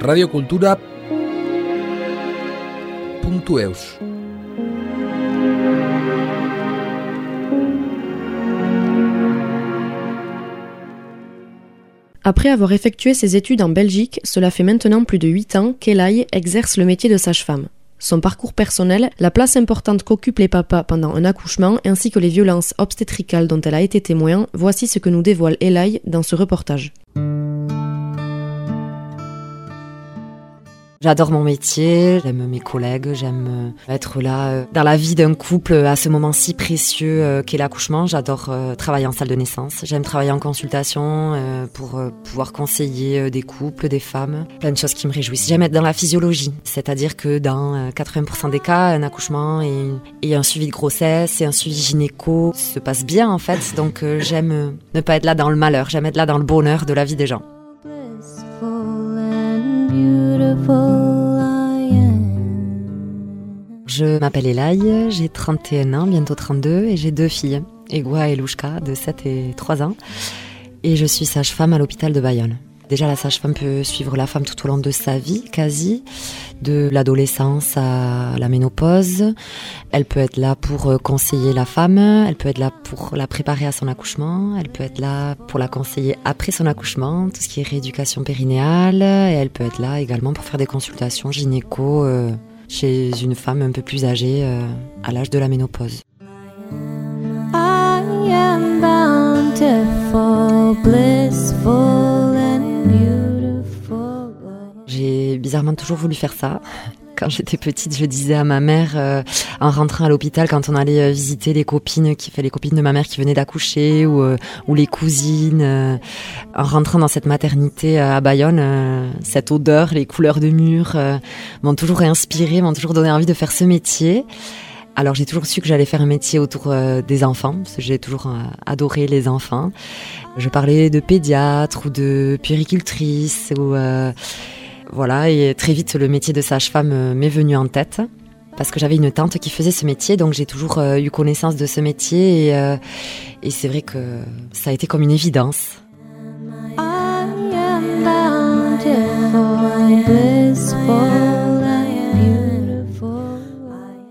radiocultura.eus Après avoir effectué ses études en Belgique, cela fait maintenant plus de 8 ans qu'Elaï exerce le métier de sage-femme. Son parcours personnel, la place importante qu'occupent les papas pendant un accouchement ainsi que les violences obstétricales dont elle a été témoin, voici ce que nous dévoile Elaï dans ce reportage. J'adore mon métier, j'aime mes collègues, j'aime euh, être là euh, dans la vie d'un couple à ce moment si précieux euh, qu'est l'accouchement. J'adore travailler en salle de naissance, j'aime travailler en consultation pour pouvoir conseiller des couples, des femmes, plein de choses qui me réjouissent. J'aime être dans la physiologie, c'est-à-dire que dans 80% des cas, un accouchement et, un suivi de grossesse et un suivi gynéco se passe bien en fait. Donc j'aime ne pas être là dans le malheur, j'aime être là dans le bonheur de la vie des gens. Je m'appelle Elaï, j'ai 31 ans, bientôt 32, et j'ai deux filles, Egwa et Louchka, de 7 et 3 ans. Et je suis sage-femme à l'hôpital de Bayonne. Déjà, la sage-femme peut suivre la femme tout au long de sa vie, quasi, de l'adolescence à la ménopause. Elle peut être là pour euh, conseiller la femme, elle peut être là pour la préparer à son accouchement, elle peut être là pour la conseiller après son accouchement, tout ce qui est rééducation périnéale, et elle peut être là également pour faire des consultations gynéco euh, chez une femme un peu plus âgée euh, à l'âge de la ménopause. Bizarrement toujours voulu faire ça. Quand j'étais petite, je disais à ma mère, euh, en rentrant à l'hôpital, quand on allait euh, visiter les copines, qui les copines de ma mère qui venaient d'accoucher, ou, euh, les cousines, en rentrant dans cette maternité à Bayonne, cette odeur, les couleurs de murs m'ont toujours inspiré, m'ont toujours donné envie de faire ce métier. Alors j'ai toujours su que j'allais faire un métier autour des enfants, parce que j'ai toujours adoré les enfants. Je parlais de pédiatre ou de puéricultrice ou voilà, et très vite, le métier de sage-femme euh, m'est venu en tête parce que j'avais une tante qui faisait ce métier, donc j'ai toujours euh, eu connaissance de ce métier euh, et c'est vrai que ça a été comme une évidence.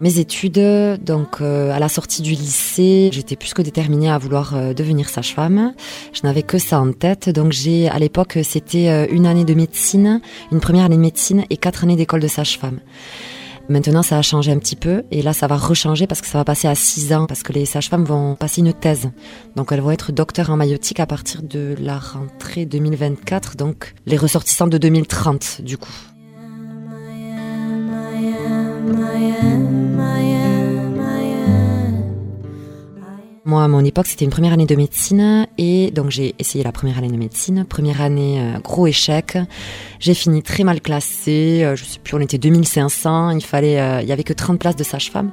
Mes études, donc euh, à la sortie du lycée, j'étais plus que déterminée à vouloir euh, devenir sage-femme. Je n'avais que ça en tête, donc j'ai à l'époque c'était euh, une année de médecine, une première année de médecine et quatre années d'école de sage-femme. Maintenant, ça a changé un petit peu et là, ça va rechanger parce que ça va passer à six ans parce que les sages-femmes vont passer une thèse. Donc, elles vont être docteurs en maïotique à partir de la rentrée 2024, donc les ressortissants de 2030 du coup. Moi, à mon époque, c'était une première année de médecine et donc j'ai essayé la première année de médecine. Première année, euh, gros échec. J'ai fini très mal classée. Euh, je sais plus, on était 2500. Il fallait, euh, il y avait que 30 places de sage-femme.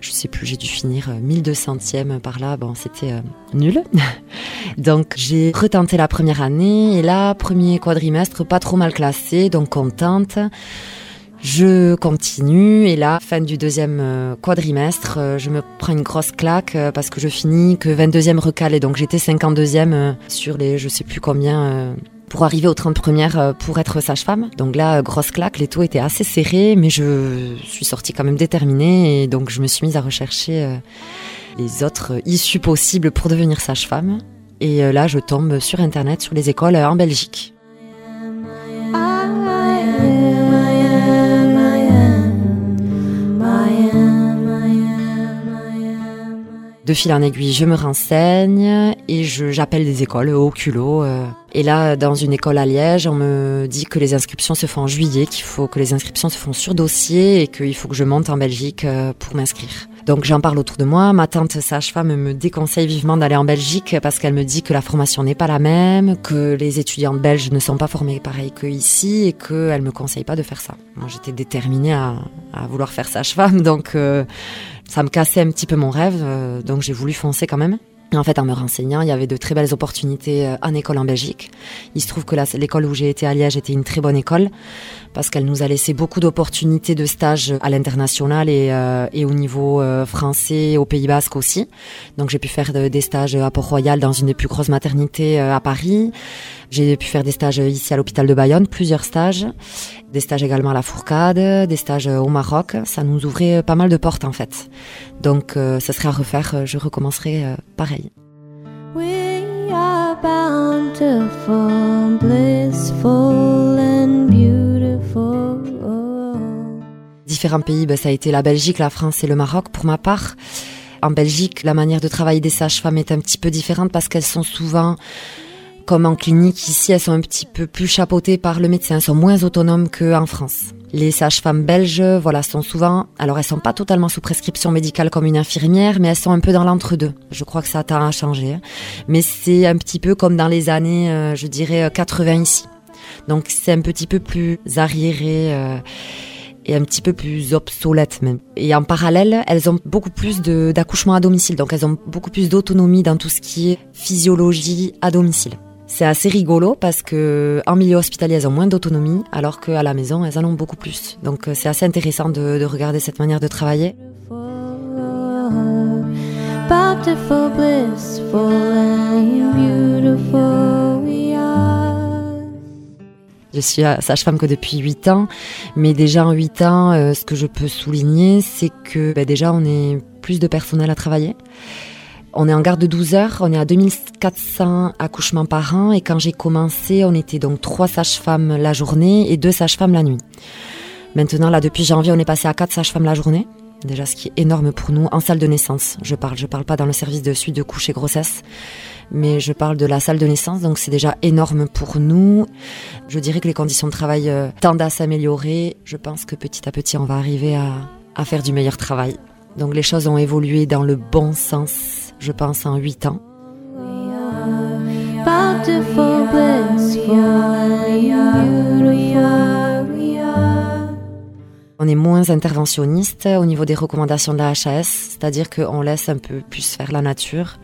Je sais plus, j'ai dû finir 1200e par là. Bon, c'était nul. donc j'ai retenté la première année et là, premier quadrimestre, pas trop mal classé, donc contente. Je continue et là, fin du deuxième euh, quadrimestre, euh, je me prends une grosse claque euh, parce que je finis que 22e recalé. Donc j'étais 52e sur les je sais plus combien pour arriver aux 30 premières pour être sage-femme. Donc là, grosse claque, les taux étaient assez serrés, mais je suis sortie quand même déterminée et donc je me suis mise à rechercher les autres issues possibles pour devenir sage-femme. Et là, je tombe sur Internet, sur les écoles en Belgique. De fil en aiguille, je me renseigne et j'appelle des écoles au culot. Euh. Et là, dans une école à Liège, on me dit que les inscriptions se font en juillet, qu'il faut que les inscriptions se font sur dossier et qu'il faut que je monte en Belgique euh, pour m'inscrire. Donc j'en parle autour de moi. Ma tante sage-femme me déconseille vivement d'aller en Belgique parce qu'elle me dit que la formation n'est pas la même, que les étudiantes belges ne sont pas formées pareil que ici et qu'elle me conseille pas de faire ça. Moi, j'étais déterminée à, vouloir faire sage-femme, donc euh, ça me cassait un petit peu mon rêve, euh, donc j'ai voulu foncer quand même. en fait, en me renseignant, il y avait de très belles opportunités euh, en école en Belgique. Il se trouve que l'école où j'ai été à Liège était une très bonne école parce qu'elle nous a laissé beaucoup d'opportunités de stage à l'international et, euh, et, au niveau euh, français, au Pays Basque aussi. Donc j'ai pu faire des stages à Port-Royal dans une des plus grosses maternités à Paris. J'ai pu faire des stages ici à l'hôpital de Bayonne, plusieurs stages, des stages également à la Fourcade, des stages au Maroc. Ça nous ouvrait pas mal de portes en fait. Donc ça serait à refaire, je recommencerai pareil. Différents pays, ben, ça a été la Belgique, la France et le Maroc pour ma part. En Belgique, la manière de travailler des sages-femmes est un petit peu différente parce qu'elles sont souvent comme en clinique ici, elles sont un petit peu plus chapeautées par le médecin, elles sont moins autonomes qu'en France. Les sages-femmes belges, voilà, sont souvent, alors elles sont pas totalement sous prescription médicale comme une infirmière, mais elles sont un peu dans l'entre-deux. Je crois que ça a changé. Hein. Mais c'est un petit peu comme dans les années, euh, je dirais, 80 euh, ici. Donc c'est un petit peu plus arriéré. Euh, et un petit peu plus obsolète même. Et en parallèle, elles ont beaucoup plus d'accouchements à domicile, donc elles ont beaucoup plus d'autonomie dans tout ce qui est physiologie à domicile. C'est assez rigolo parce que en milieu hospitalier, elles ont moins d'autonomie, alors qu'à la maison, elles en ont beaucoup plus. Donc euh, c'est assez intéressant de, de, regarder cette manière de travailler. Je suis sage-femme que depuis 8 ans, mais déjà en 8 ans, euh, ce que je peux souligner, c'est que bah, déjà on est plus de personnel à travailler. On est en garde de 12 heures, on est à 2400 accouchements par an et quand j'ai commencé, on était donc trois sages-femmes la journée et deux sages-femmes la nuit. Maintenant, là, depuis janvier, on est passé à quatre sages-femmes la journée. Déjà, ce qui est énorme pour nous en salle de naissance. Je parle, je parle pas dans le service de suite de couche et grossesse, mais je parle de la salle de naissance. Donc, c'est déjà énorme pour nous. Je dirais que les conditions de travail euh, tendent à s'améliorer. Je pense que petit à petit, on va arriver à, à faire du meilleur travail. Donc, les choses ont évolué dans le bon sens je pense, en 8 ans. On est moins interventionniste au niveau des recommandations de la HAS, c'est-à-dire qu'on laisse un peu plus faire la nature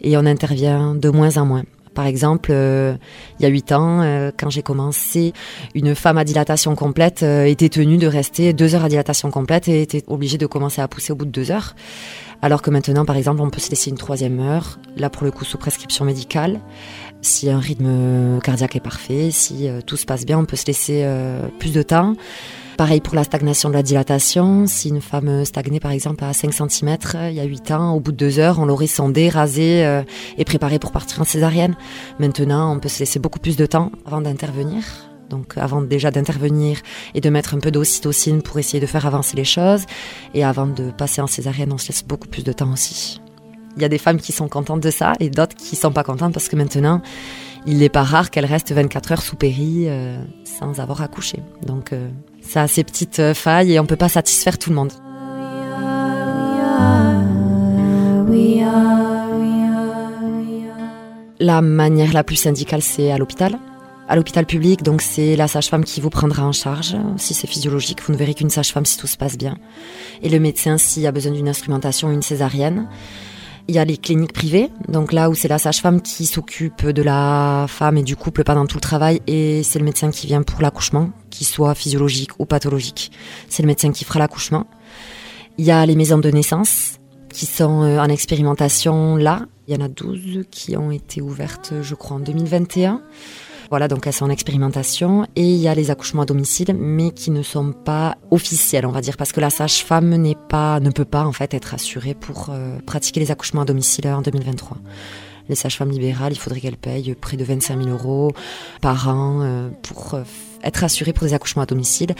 et on intervient de moins en moins. Par exemple, euh, il y a huit ans, euh, quand j'ai commencé, une femme à dilatation complète euh, était tenue de rester deux heures à dilatation complète et était obligée de commencer à pousser au bout de deux heures. Alors que maintenant, par exemple, on peut se laisser une troisième heure, là pour le coup sous prescription médicale. Si un rythme cardiaque est parfait, si tout se passe bien, on peut se laisser plus de temps. Pareil pour la stagnation de la dilatation. Si une femme stagnait par exemple à 5 cm il y a 8 ans, au bout de 2 heures, on l'aurait sondée, rasée euh, et préparée pour partir en césarienne. Maintenant, on peut se laisser beaucoup plus de temps avant d'intervenir. Donc avant déjà d'intervenir et de mettre un peu d'ocytocine pour essayer de faire avancer les choses. Et avant de passer en césarienne, on se laisse beaucoup plus de temps aussi. Il y a des femmes qui sont contentes de ça et d'autres qui sont pas contentes parce que maintenant, il n'est pas rare qu'elles restent 24 heures sous péri euh, sans avoir accouché. Donc euh, ça a ses petites euh, failles et on peut pas satisfaire tout le monde. La manière la plus syndicale, c'est à l'hôpital. À l'hôpital public, donc c'est la sage-femme qui vous prendra en charge. Si c'est physiologique, vous ne verrez qu'une sage-femme si tout se passe bien. Et le médecin s'il a besoin d'une instrumentation, une césarienne. Il y a les cliniques privées, donc là où c'est la sage-femme qui s'occupe de la femme et du couple pendant tout le travail, et c'est le médecin qui vient pour l'accouchement, qu'il soit physiologique ou pathologique. C'est le médecin qui fera l'accouchement. Il y a les maisons de naissance qui sont euh, en expérimentation là. Il y en a 12 qui ont été ouvertes, je crois, en 2021. Voilà, donc elles sont en expérimentation. Et il y a les accouchements à domicile, mais qui ne sont pas officiels, on va dire, parce que la sage-femme n'est pas, ne peut pas en fait être assurée pour euh, pratiquer les accouchements à domicile en 2023. Les sages-femmes libérales, il faudrait qu'elles payent près de 25 000 euros par an euh, pour euh, être assurées pour des accouchements à domicile,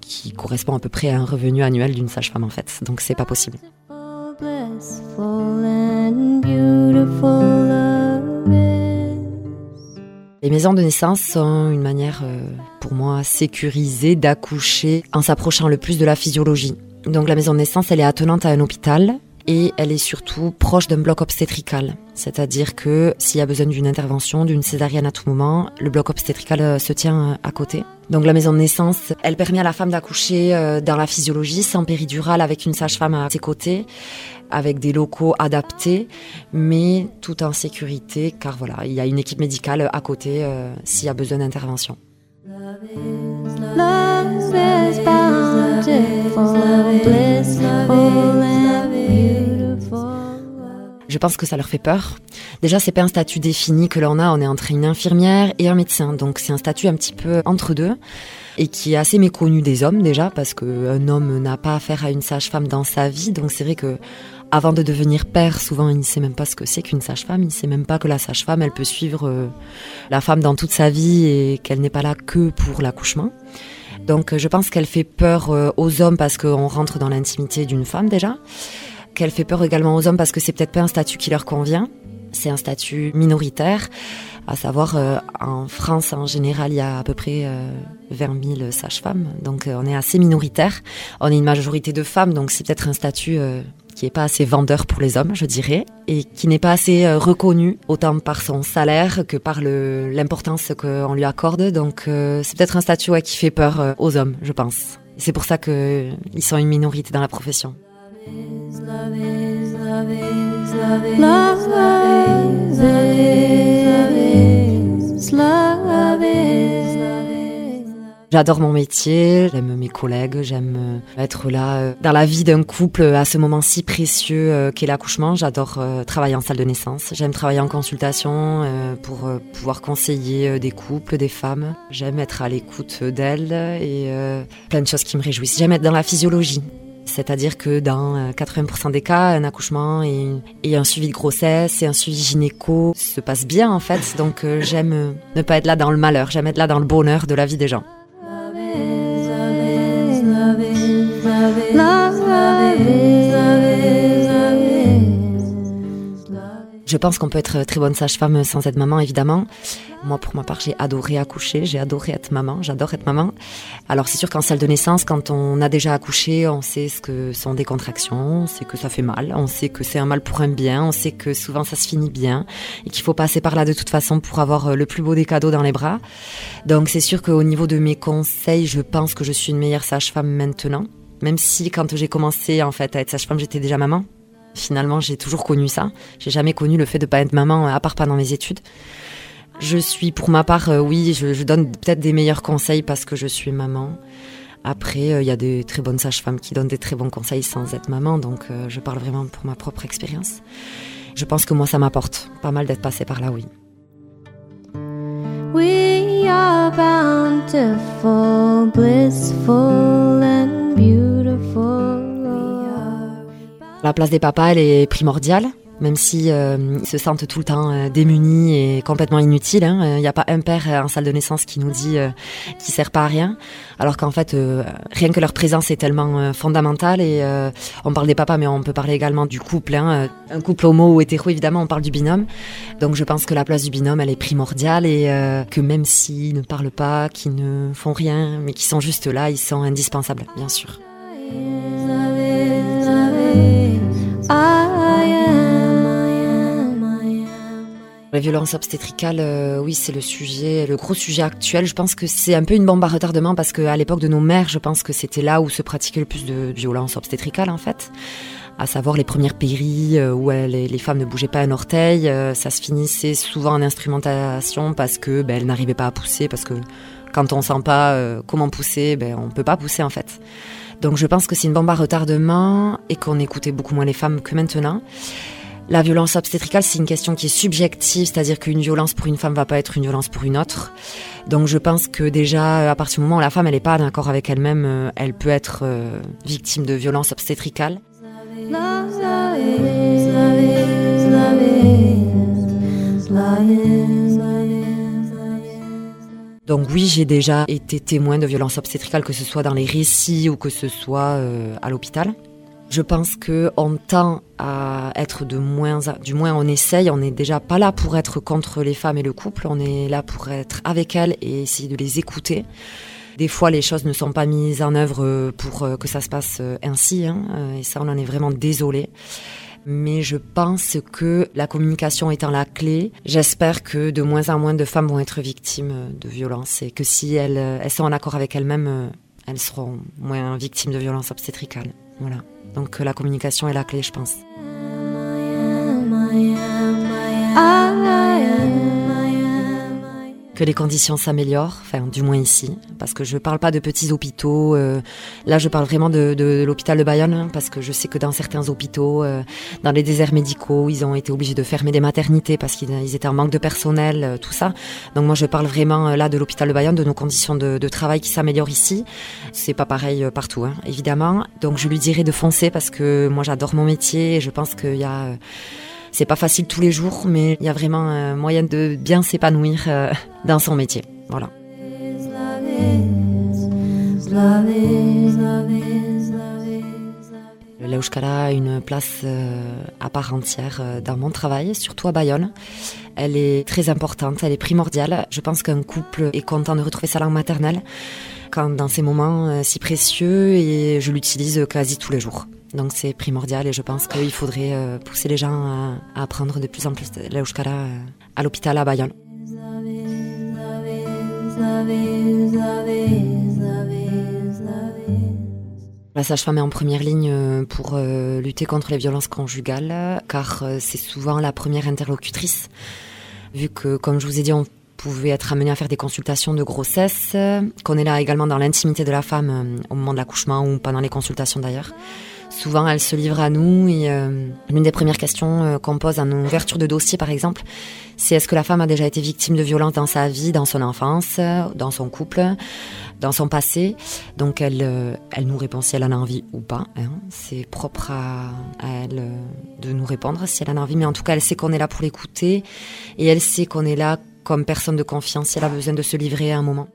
qui correspond à peu près à un revenu annuel d'une sage-femme en fait. Donc c'est pas possible. Les maisons de naissance sont une manière, euh, pour moi, sécurisée d'accoucher en s'approchant le plus de la physiologie. Donc la maison de naissance, elle est attenante à un hôpital et elle est surtout proche d'un bloc obstétrical. C'est-à-dire que s'il y a besoin d'une intervention, d'une césarienne à tout moment, le bloc obstétrical euh, se tient euh, à côté. Donc la maison de naissance, elle permet à la femme d'accoucher euh, dans la physiologie, sans péridurale, avec une sage-femme à ses côtés, avec des locaux adaptés, mais tout en sécurité, car voilà, il y a une équipe médicale à côté s'il y a besoin d'intervention. Je pense que ça leur fait peur. Déjà, c'est pas un statut défini que l'on a. On est entre une infirmière et un médecin, donc c'est un statut un petit peu entre deux et qui est assez méconnu des hommes déjà parce qu'un homme n'a pas affaire à une sage-femme dans sa vie. Donc c'est vrai que avant de devenir père, souvent il ne sait même pas ce que c'est qu'une sage-femme. Il ne sait même pas que la sage-femme, elle peut suivre euh, la femme dans toute sa vie et qu'elle n'est pas là que pour l'accouchement. Donc je pense qu'elle fait peur euh, aux hommes parce qu'on rentre dans l'intimité d'une femme déjà. Qu'elle fait peur également aux hommes parce que c'est peut-être pas un statut qui leur convient. C'est un statut minoritaire, à savoir euh, en France en général il y a à peu près 20 000 sages-femmes, donc on est assez minoritaire. On est une majorité de femmes, donc c'est peut-être un statut qui n'est pas assez vendeur pour les hommes, je dirais, et qui n'est pas assez euh, reconnu autant par son salaire que par l'importance qu'on lui accorde. Donc euh, c'est peut-être un statut qui fait peur euh, aux hommes, je pense. C'est pour ça qu'ils sont une minorité dans la profession. J'adore mon métier, j'aime mes collègues, j'aime euh, être là euh, dans la vie d'un couple à ce moment si précieux euh, qu'est l'accouchement. J'adore travailler en salle de naissance, j'aime travailler en consultation pour pouvoir conseiller des couples, des femmes. J'aime être à l'écoute d'elles et plein de choses qui me réjouissent. J'aime être dans la physiologie. C'est-à-dire que dans 80% des cas, un accouchement et, un suivi de grossesse et un suivi gynéco se passe bien en fait. Donc j'aime ne pas être là dans le malheur, j'aime être là dans le bonheur de la vie des gens. Je pense qu'on peut être très bonne sage-femme sans être maman, évidemment. Moi, pour ma part, j'ai adoré accoucher, j'ai adoré être maman, j'adore être maman. Alors, c'est sûr qu'en salle de naissance, quand on a déjà accouché, on sait ce que sont des contractions, on sait que ça fait mal, on sait que c'est un mal pour un bien, on sait que souvent ça se finit bien et qu'il faut passer par là de toute façon pour avoir euh, le plus beau des cadeaux dans les bras. Donc, c'est sûr qu'au niveau de mes conseils, je pense que je suis une meilleure sage-femme maintenant. Même si quand j'ai commencé en fait à être sage-femme, j'étais déjà maman. Finalement, j'ai toujours connu ça. J'ai jamais connu le fait de pas être maman, à part pendant mes études. Je suis, pour ma part, euh, oui, je, donne peut-être des meilleurs conseils parce que je suis maman. Après, euh, il y a des très bonnes sages-femmes qui donnent des très bons conseils sans être maman, donc euh, je parle vraiment pour ma propre expérience. Je pense que moi, ça m'apporte pas mal d'être passée par là, oui. We are bountiful, blissful and beautiful. La place des papas, elle est primordiale même si euh, se sentent tout le temps euh, démunis et complètement inutiles. Il hein. n'y a pas un père en salle de naissance qui nous dit euh, qui sert pas à rien, alors qu'en fait rien que leur présence est tellement fondamentale. Et on parle des papas, mais on peut parler également du couple. Hein. Un couple homo ou hétéro, évidemment, on parle du binôme. Donc je pense que la place du binôme, elle est primordiale et que même s'ils ne parlent pas, qu'ils ne font rien, mais qui sont juste là, ils sont indispensables, bien sûr. La violence obstétricale, euh, oui, c'est le sujet, le gros sujet actuel. Je pense que c'est un peu une bombe à retardement parce qu'à l'époque de nos mères, je pense que c'était là où se pratiquait le plus de violence obstétricale, en fait. À savoir les premières péris euh, où les, femmes ne bougeaient pas un orteil. Euh, ça se finissait souvent en instrumentation parce que ben, elles n'arrivaient pas à pousser, parce que quand on sent pas comment pousser, ben, on peut pas pousser, en fait. Donc je pense que c'est une bombe à retardement et qu'on écoutait beaucoup moins les femmes que maintenant. La violence obstétricale, c'est une question qui est subjective, c'est-à-dire qu'une violence pour une femme va pas être une violence pour une autre. Donc je pense que déjà, à partir du moment où la femme n'est pas d'accord avec elle-même, euh, elle peut être euh, victime de violence obstétricale. Donc oui, j'ai déjà été témoin de violence obstétricale, que ce soit dans les récits ou que ce soit euh, à l'hôpital. Je pense que on tend à être de moins, du moins on essaye. On n'est déjà pas là pour être contre les femmes et le couple. On est là pour être avec elles et essayer de les écouter. Des fois, les choses ne sont pas mises en œuvre pour que ça se passe ainsi, hein, et ça, on en est vraiment désolé mais je pense que la communication étant la clé, j'espère que de moins en moins de femmes vont être victimes de violences et que si elles, elles sont en accord avec elles-mêmes, elles seront moins victimes de violences obstétricales. Voilà. Donc la communication est la clé, je pense. Que les conditions s'améliorent, enfin du moins ici, parce que je parle pas de petits hôpitaux. Euh, là, je parle vraiment de, de, l'hôpital de Bayonne, hein, parce que je sais que dans certains hôpitaux, euh, dans les déserts médicaux, ils ont été obligés de fermer des maternités parce qu'ils étaient en manque de personnel, euh, tout ça. Donc moi, je parle vraiment là de l'hôpital de Bayonne, de nos conditions de, de travail qui s'améliorent ici. C'est pas pareil partout, hein, évidemment. Donc je lui dirais de foncer parce que moi, j'adore mon métier et je pense qu'il y a c'est pas facile tous les jours, mais il y a vraiment un moyen de bien s'épanouir euh, dans son métier. Voilà. Le Leuskara a une place euh, à part entière euh, dans mon travail, surtout à Bayonne. Elle est très importante, elle est primordiale. Je pense qu'un couple est content de retrouver sa langue maternelle quand dans ces moments si précieux et je l'utilise quasi tous les jours. Donc c'est primordial et je pense qu'il faudrait euh, pousser les gens à, apprendre de plus en plus l'euskara euh, à l'hôpital à Bayonne. La sage-femme est en première ligne euh, pour lutter contre les violences conjugales, car c'est souvent la première interlocutrice, vu que, comme je vous ai dit, on pouvait être amené à faire des consultations de grossesse, qu'on est là également dans l'intimité de la femme au moment de l'accouchement ou pendant les consultations d'ailleurs. Souvent, elle se livre à nous et euh, l'une des premières questions euh, qu'on pose en ouverture de dossier, par exemple, c'est est-ce que la femme a déjà été victime de violence dans sa vie, dans son enfance, dans son couple, dans son passé? Donc, elle, euh, elle nous répond si elle en a envie ou pas. Hein. C'est propre à, elle de nous répondre si elle en a envie, mais en tout cas, elle sait qu'on est là pour l'écouter et elle sait qu'on est là comme personne de confiance si elle a besoin de se livrer à un moment.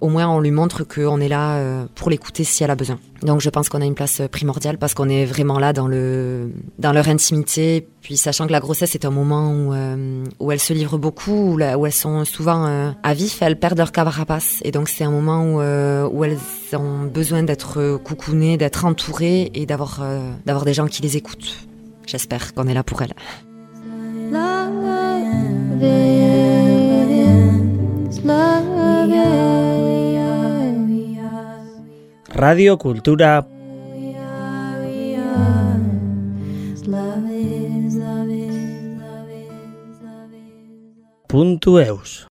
Au moins on lui montre qu'on est là euh, pour l'écouter si elle a besoin. Donc je pense qu'on a une place primordiale parce qu'on est vraiment là dans le dans leur intimité, puis sachant que la grossesse est un moment où euh, où elles se livrent beaucoup, où, elles sont souvent euh, à vif, elles perdent leur carapace et donc c'est un moment où où elles ont besoin d'être coucounées, d'être entourées et d'avoir d'avoir des gens qui les écoutent. J'espère qu'on est là pour elles. Radio Kultura puntu eus.